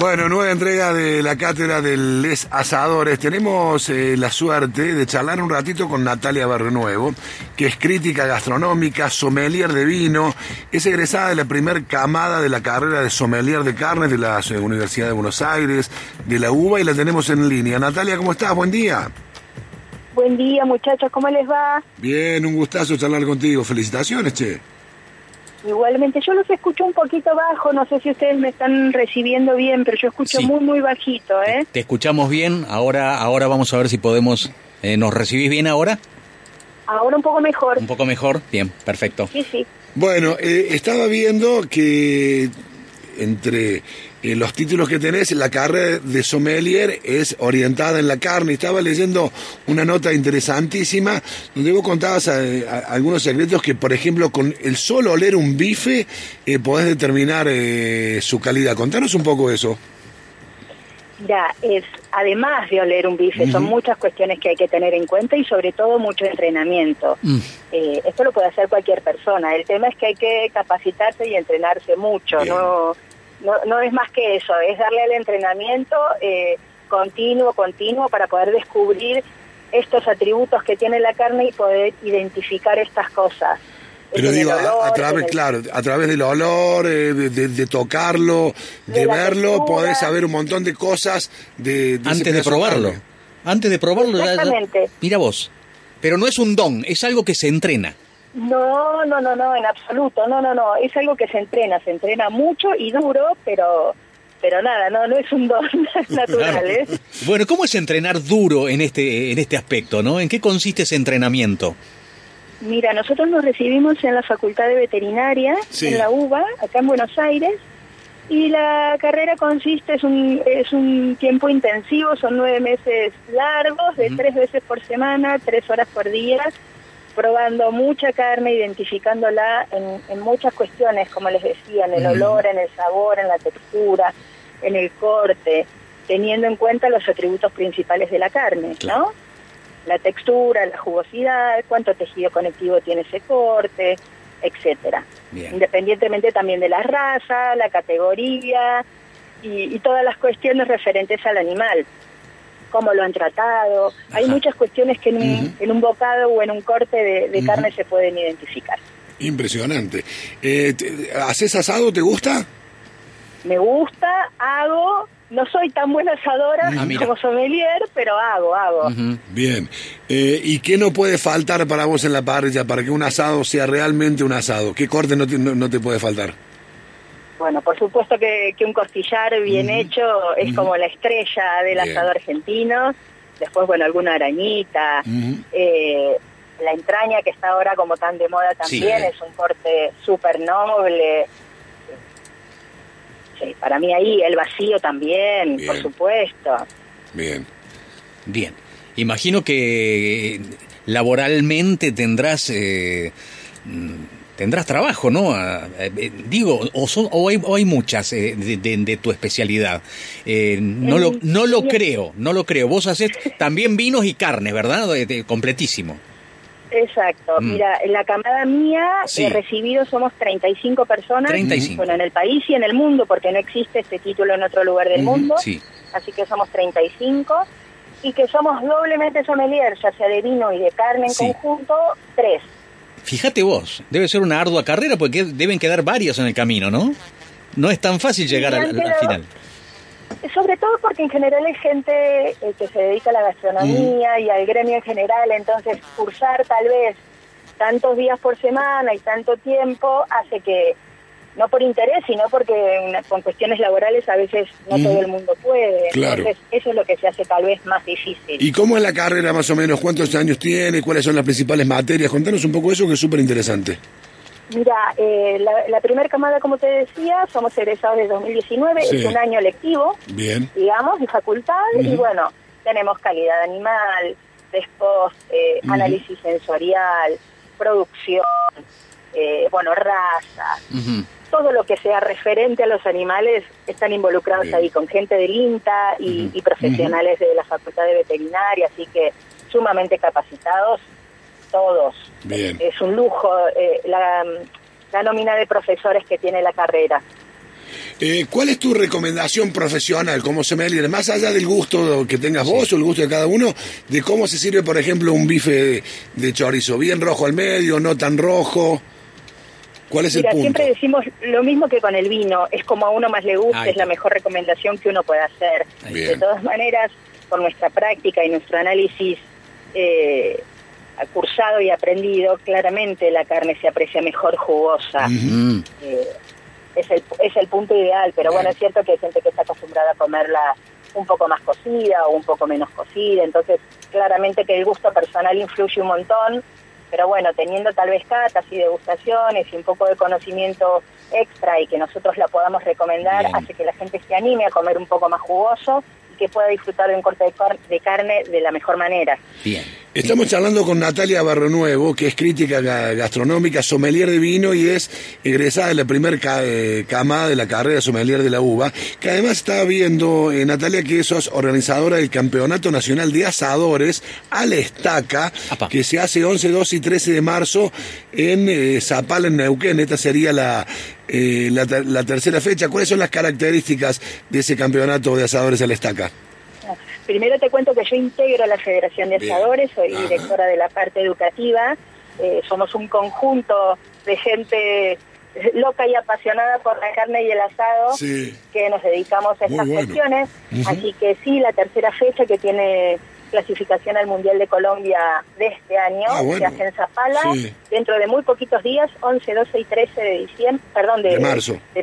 Bueno, nueva entrega de la cátedra de Les Asadores. Tenemos eh, la suerte de charlar un ratito con Natalia Barrenuevo, que es crítica gastronómica, sommelier de vino, es egresada de la primer camada de la carrera de sommelier de carnes de la eh, Universidad de Buenos Aires, de la UBA, y la tenemos en línea. Natalia, ¿cómo estás? Buen día. Buen día, muchachos, ¿cómo les va? Bien, un gustazo charlar contigo. Felicitaciones, che. Igualmente, yo los escucho un poquito bajo, no sé si ustedes me están recibiendo bien, pero yo escucho Sí. muy, muy bajito, ¿eh? Te escuchamos bien, ahora, ahora vamos a ver si podemos... eh, ¿Nos recibís bien ahora? Ahora un poco mejor. ¿Un poco mejor? Bien, perfecto. Sí, sí. Bueno, eh, estaba viendo que entre eh, los títulos que tenés, la carrera de sommelier es orientada en la carne. Estaba leyendo una nota interesantísima donde vos contabas eh, a- algunos secretos que, por ejemplo, con el solo oler un bife eh, podés determinar eh, su calidad. Contanos un poco eso. Ya, es, además de oler un bife, son muchas cuestiones que hay que tener en cuenta y sobre todo mucho entrenamiento. Mm, Eh, esto lo puede hacer cualquier persona. El tema es que hay que capacitarse y entrenarse mucho. Bien. No, no, no es más que eso, es darle el entrenamiento eh, continuo, continuo para poder descubrir estos atributos que tiene la carne y poder identificar estas cosas. Pero digo, a, través, el- claro, a través del olor, eh, de, de- de tocarlo, de, verlo, textura. podés saber un montón de cosas de, Antes de probarlo. carne. Antes de probarlo... ya- ya- Exactamente. Mira vos. Pero no es un don, es algo que se entrena. No, no, no, no, en absoluto, no, no, no, es algo que se entrena, se entrena mucho y duro, pero, pero nada, no, no es un don natural, ¿eh? Bueno, ¿cómo es entrenar duro en este, en este aspecto, no? ¿En qué consiste ese entrenamiento? Mira, nosotros nos recibimos en la Facultad de Veterinaria, Sí. en la UBA, acá en Buenos Aires, y la carrera consiste, es un, es un tiempo intensivo, son nueve meses largos, de tres veces por semana, tres horas por día, probando mucha carne, identificándola en, en muchas cuestiones, como les decía, en el olor, en el sabor, en la textura, en el corte, teniendo en cuenta los atributos principales de la carne, Claro. ¿no? La textura, la jugosidad, cuánto tejido conectivo tiene ese corte, etcétera. Bien. Independientemente también de la raza, la categoría y, y todas las cuestiones referentes al animal, cómo lo han tratado. Hay muchas cuestiones que en un, en un bocado o en un corte de, de carne se pueden identificar. Impresionante. Eh, ¿Haces asado? ¿Te gusta? Me gusta, hago, no soy tan buena asadora Ah, como sommelier, pero hago, hago. Bien. Eh, ¿Y qué no puede faltar para vos en la parrilla para que un asado sea realmente un asado? ¿Qué corte no te, no- no te puede faltar? Bueno, por supuesto que, que un costillar bien hecho es como la estrella del Bien. asado argentino. Después, bueno, alguna arañita. Eh, la entraña que está ahora como tan de moda también Sí. es un corte súper noble. Sí, para mí ahí el vacío también, Bien. por supuesto. Bien. Bien. Imagino que laboralmente tendrás eh, tendrás trabajo, ¿no? Ah, eh, digo, o, son, o, hay, o hay muchas eh, de, de- de tu especialidad. Eh, no, lo, no lo creo, no lo creo. Vos haces también vinos y carnes, ¿verdad? De- de- completísimo. Exacto. Mm. Mira, en la camada mía, Sí. eh, recibidos somos 35 personas. 35. Bueno, en el país y en el mundo, porque no existe este título en otro lugar del mundo. Sí. Así que somos 35. Y que somos doblemente sommelier, ya sea de vino y de carne en Sí. conjunto, tres. Fíjate vos, debe ser una ardua carrera porque deben quedar varios en el camino, ¿no? No es tan fácil llegar al, al final. Sobre todo porque en general es gente eh, que se dedica a la gastronomía y al gremio en general, entonces cursar tal vez tantos días por semana y tanto tiempo hace que, no por interés, sino porque con cuestiones laborales a veces no todo el mundo puede. Claro. Entonces eso es lo que se hace tal vez más difícil. ¿Y cómo es la carrera más o menos? ¿Cuántos años tiene? ¿Cuáles son las principales materias? Contanos un poco eso que es súper interesante. Mira, eh, la, la primera camada, como te decía, somos egresados de 2019, Sí. es un año lectivo, Bien. digamos, de facultad, y bueno, tenemos calidad animal, después eh, análisis sensorial, producción, eh, bueno, razas, todo lo que sea referente a los animales están involucrados Bien. ahí con gente del INTA y, y profesionales de la Facultad de Veterinaria, así que sumamente capacitados todos. Bien. Es un lujo eh, la, la nómina de profesores que tiene la carrera. Eh, ¿Cuál es tu recomendación profesional como sommelier, más allá del gusto que tengas vos o el gusto de cada uno, de cómo se sirve, por ejemplo, un bife de, de chorizo? ¿Bien rojo al medio, no tan rojo? ¿Cuál es Mira, el punto? siempre decimos lo mismo que con el vino, es como a uno más le gusta, es la mejor recomendación que uno puede hacer. Bien. De todas maneras, por nuestra práctica y nuestro análisis eh, cursado y aprendido, claramente la carne se aprecia mejor jugosa. Eh, es, el, es el punto ideal, pero bueno, es cierto que hay gente que está acostumbrada a comerla un poco más cocida o un poco menos cocida, entonces claramente que el gusto personal influye un montón, pero bueno, teniendo tal vez catas y degustaciones y un poco de conocimiento extra y que nosotros la podamos recomendar, Bien. hace que la gente se anime a comer un poco más jugoso y que pueda disfrutar de un corte de, car- de carne de la mejor manera. Bien. Estamos charlando con Natalia Barronuevo, que es crítica ga- gastronómica, sommelier de vino y es egresada de la primer ca- eh, camada de la carrera sommelier de la uva, que además está viendo, eh, Natalia, que sos organizadora del Campeonato Nacional de Asadores a la Estaca, Apa. que se hace 11, 12 y 13 de marzo en eh, Zapal, en Neuquén. Esta sería la, eh, la tercera fecha. ¿Cuáles son las características de ese campeonato de asadores a la Estaca? Primero te cuento que yo integro la Federación de. Asadores, soy Ajá. directora de la parte educativa. Eh, somos un conjunto de gente loca y apasionada por la carne y el asado Sí. que nos dedicamos a Muy estas bueno. cuestiones. Así que sí, la tercera fecha que tiene clasificación al Mundial de Colombia de este año Ah, bueno. se hace en Zapala Sí. dentro de muy poquitos días, 11, 12 y 13 de diciembre, perdón, de, De marzo. de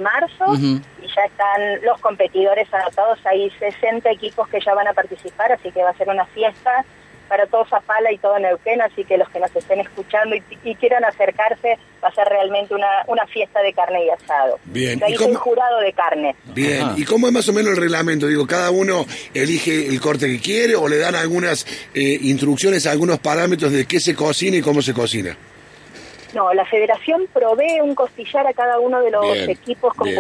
ya están los competidores anotados, hay 60 equipos que ya van a participar, así que va a ser una fiesta para todo Zapala y todo Neuquén, así que los que nos estén escuchando y, y quieran acercarse, va a ser realmente una, una fiesta de carne y asado. Bien. Ahí ¿Y cómo- jurado de carne. Bien, Ajá. ¿y cómo es más o menos el reglamento? Digo, ¿cada uno elige el corte que quiere o le dan algunas eh, instrucciones, algunos parámetros de qué se cocina y cómo se cocina? No, la federación provee un costillar a cada uno de los Bien, equipos bien.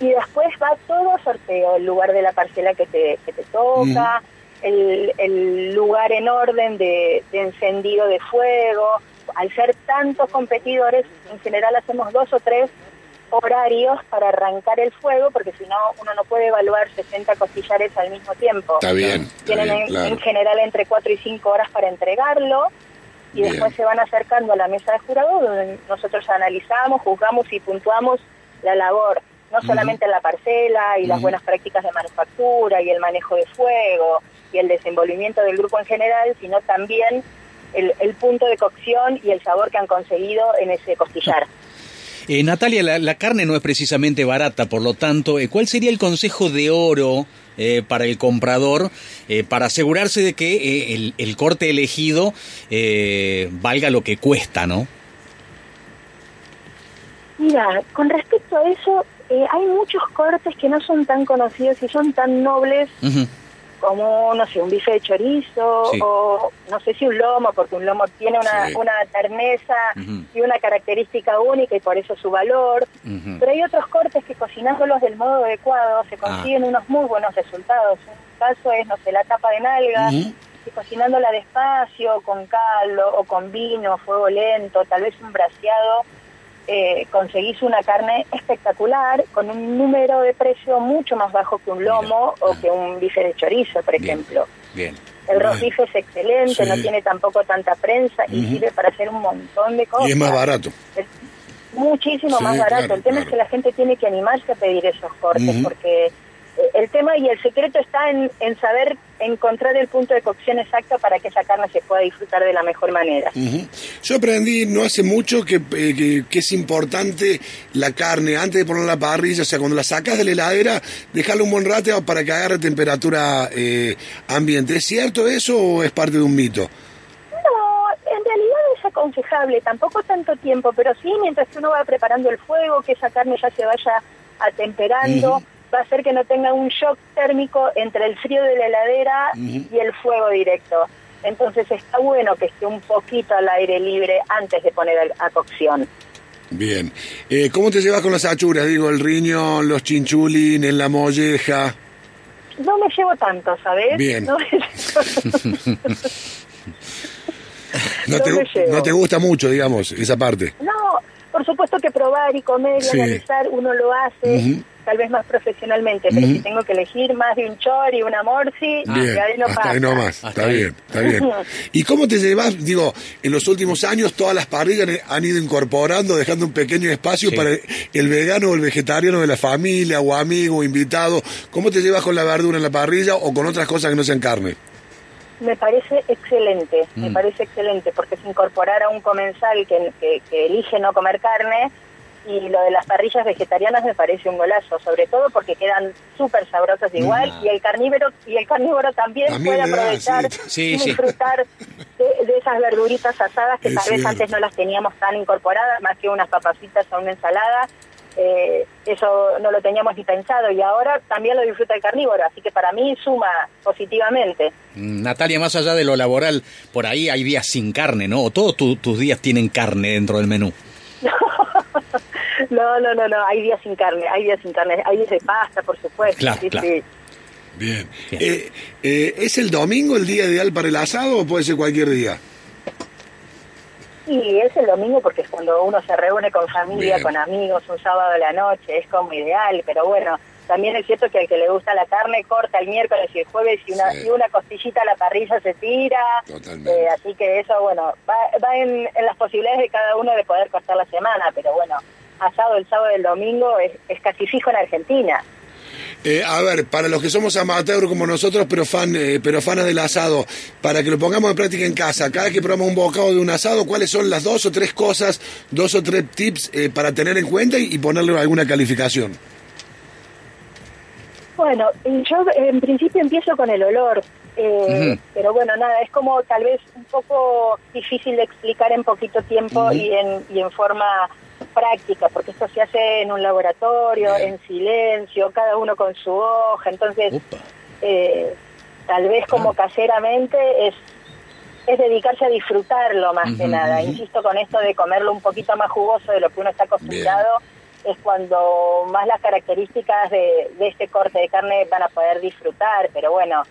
Y después va todo sorteo, el lugar de la parcela que te, que te toca, el, el lugar en orden de, de encendido de fuego. Al ser tantos competidores, en general hacemos dos o tres horarios para arrancar el fuego, porque si no, uno no puede evaluar 60 costillares al mismo tiempo. Está bien, está Tienen bien, en, claro. en general entre 4 y 5 horas para entregarlo y Bien. después se van acercando a la mesa de jurado donde nosotros analizamos, juzgamos y puntuamos la labor, no solamente en la parcela y las buenas prácticas de manufactura y el manejo de fuego y el desenvolvimiento del grupo en general, sino también el, el punto de cocción y el sabor que han conseguido en ese costillar. Eh, Natalia, la, la carne no es precisamente barata, por lo tanto, eh, ¿cuál sería el consejo de oro eh, para el comprador eh, para asegurarse de que eh, el, el corte elegido eh, valga lo que cuesta, no? Mira, con respecto a eso, eh, hay muchos cortes que no son tan conocidos y son tan nobles como, no sé, un bife de chorizo Sí. o no sé si un lomo, porque un lomo tiene una, Sí. una terneza y una característica única y por eso su valor. Pero hay otros cortes que cocinándolos del modo adecuado Ah. se consiguen unos muy buenos resultados. Un caso es, no sé, la tapa de nalga, que cocinándola despacio, con caldo o con vino, fuego lento, tal vez un braseado, eh, conseguís una carne espectacular con un número de precio mucho más bajo que un lomo Mira. o que un bife de chorizo, por Bien. ejemplo. Bien. El Bueno. roast es excelente, Sí. no tiene tampoco tanta prensa y sirve para hacer un montón de cosas. Y es más barato. Es muchísimo Sí, más barato. claro, el tema claro. es que la gente tiene que animarse a pedir esos cortes porque el tema y el secreto está en, en saber encontrar el punto de cocción exacto para que esa carne se pueda disfrutar de la mejor manera. Yo aprendí no hace mucho que, eh, que- que es importante la carne antes de ponerla a la parrilla, o sea, cuando la sacas de la heladera, dejarla un buen rato para que agarre temperatura eh, ambiente. ¿Es cierto eso o es parte de un mito? No, en realidad es aconsejable, tampoco tanto tiempo, pero sí mientras que uno va preparando el fuego, que esa carne ya se vaya atemperando, va a hacer que no tenga un shock térmico entre el frío de la heladera y el fuego directo. Entonces está bueno que esté un poquito al aire libre antes de poner a cocción. Bien. Eh, ¿Cómo te llevas con las achuras? Digo, el riñón, los chinchulines, la molleja. No me llevo tanto, ¿sabes? Bien. No, me llevo- No, No te, me llevo. no te gusta mucho, digamos, esa parte. No, por supuesto que probar y comer y Sí. analizar uno lo hace. Tal vez más profesionalmente, pero si tengo que elegir más de un chor y una morsi, Bien, ahí no hasta pasa. ahí nomás. Está ahí. bien, está bien. ¿Y cómo te llevas? Digo, en los últimos años todas las parrillas han ido incorporando, dejando un pequeño espacio Sí. para el vegano o el vegetariano de la familia o amigo o invitado. ¿Cómo te llevas con la verdura en la parrilla o con otras cosas que no sean carne? Me parece excelente, me Mm. parece excelente, porque es incorporar a un comensal que, que- que elige no comer carne y lo de las parrillas vegetarianas me parece un golazo, sobre todo porque quedan súper sabrosas igual y el carnívoro y el carnívoro también, También puede da, aprovechar sí. Y sí. disfrutar de, de esas verduritas asadas que Es tal vez cierto. antes no las teníamos tan incorporadas, más que unas papacitas o una ensalada. Eh, eso no lo teníamos ni pensado y ahora también lo disfruta el carnívoro, así que para mí suma positivamente. Mm, Natalia, más allá de lo laboral, por ahí hay días sin carne, ¿no? O todos tu- tus días tienen carne dentro del menú. No, no, no, no, hay días sin carne, hay días sin carne, hay días de pasta, por supuesto. Claro, sí, claro. sí. Bien. Bien. Eh, eh, ¿Es el domingo el día ideal para el asado o puede ser cualquier día? Y es el domingo porque es cuando uno se reúne con familia, Bien. con amigos, un sábado a la noche, es como ideal, pero bueno, también es cierto que al que le gusta la carne corta el miércoles y el jueves y una, Sí. y una costillita a la parrilla se tira. Totalmente. Eh, así que eso, bueno, va, va en, en las posibilidades de cada uno de poder cortar la semana, pero bueno, asado el sábado y el domingo es, es casi fijo en Argentina. Eh, a ver, para los que somos amateurs como nosotros, pero fan, eh, pero fanas del asado, para que lo pongamos en práctica en casa, cada vez que probamos un bocado de un asado, ¿cuáles son las dos o tres cosas, dos o tres tips eh, para tener en cuenta y, y ponerle alguna calificación? Bueno, yo en principio empiezo con el olor, eh, pero bueno, nada, es como tal vez un poco difícil de explicar en poquito tiempo y, en, y en forma práctica, porque esto se hace en un laboratorio, en silencio, cada uno con su hoja, entonces eh, tal vez como caseramente es es dedicarse a disfrutarlo más que nada. Insisto con esto de comerlo un poquito más jugoso de lo que uno está acostumbrado, es cuando más las características de, de este corte de carne van a poder disfrutar, pero bueno,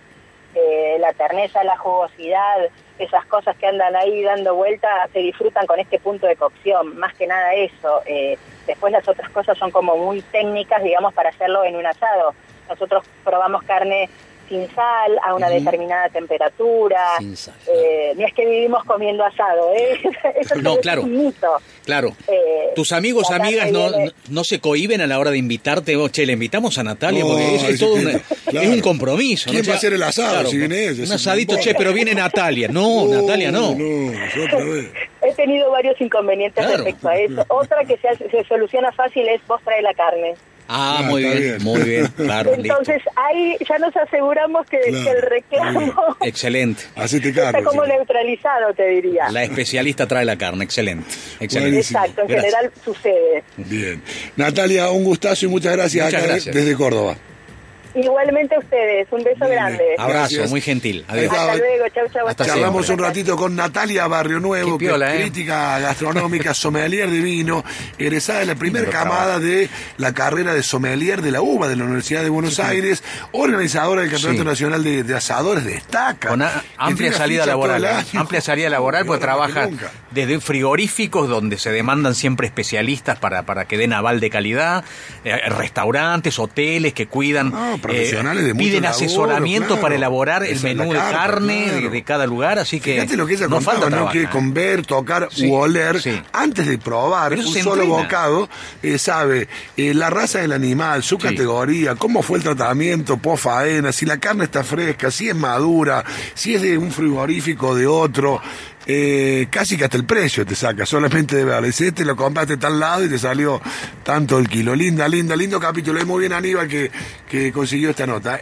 eh, la terneza, la jugosidad, esas cosas que andan ahí dando vuelta, se disfrutan con este punto de cocción, más que nada eso. Eh, después las otras cosas son como muy técnicas, digamos, para hacerlo en un asado. Nosotros probamos carne sin sal, a una determinada temperatura. Sin sal, Eh, no es que vivimos comiendo asado, ¿eh? Eso No, es claro. un mito. Claro. Eh, Tus amigos, amigas no, viene- no, no se cohiben a la hora de invitarte. Oh, che, le invitamos a Natalia No, porque es, es es todo que- una- claro. es un compromiso. ¿Quién ¿no? va a hacer el asado si viene ella? Es Un asadito, che, pero viene Natalia. No, Natalia no. No, yo otra vez. He tenido varios inconvenientes Claro. respecto a eso. Otra que se, hace- se soluciona fácil es vos traes la carne. Ah, Ah, muy está bien, bien. muy bien. Claro, Entonces listo. ahí ya nos aseguramos que, Claro, que el reclamo Excelente. Hacete está cargo. como sí. neutralizado, te diría. La especialista trae la carne. Excelente. Excelente. Buenísimo. Exacto, en Gracias. general sucede. Bien. Natalia, un gustazo y muchas gracias Muchas acá gracias. desde Córdoba. Igualmente a ustedes, un beso Bien, grande. Abrazo, Gracias. muy gentil. Adiós. está. Hasta luego, chau, chau. Hasta Charlamos siempre. un ratito con Natalia Barrio Nuevo, piola, que es ¿eh? crítica gastronómica, sommelier de vino, egresada de la primera camada de la carrera de sommelier de la UBA de la Universidad de Buenos Aires, organizadora del Campeonato Sí. Nacional de, de Asadores, destaca. Con a- Que amplia salida laboral. el ¿eh? año. Amplia salida laboral porque trabaja desde frigoríficos donde se demandan siempre especialistas para, para que den aval de calidad, eh, restaurantes, hoteles que cuidan, No, profesionales de mucho piden asesoramiento claro. para elaborar el Esa menú de carne claro. de, de cada lugar, así que Fíjate lo que ella no contaba, falta ¿no? ¿eh? con ver, tocar Sí, u oler, sí. antes de probar un solo bocado, eh, sabe eh, la raza del animal, su Sí. categoría, cómo fue el tratamiento, post faena, si la carne está fresca, si es madura, si es de un frigorífico de otro. Eh, casi que hasta el precio te saca, solamente de verlo. Dice, este lo compraste tal lado y te salió tanto el kilo. Linda, linda, lindo capítulo. Es muy bien Aníbal que, que consiguió esta nota.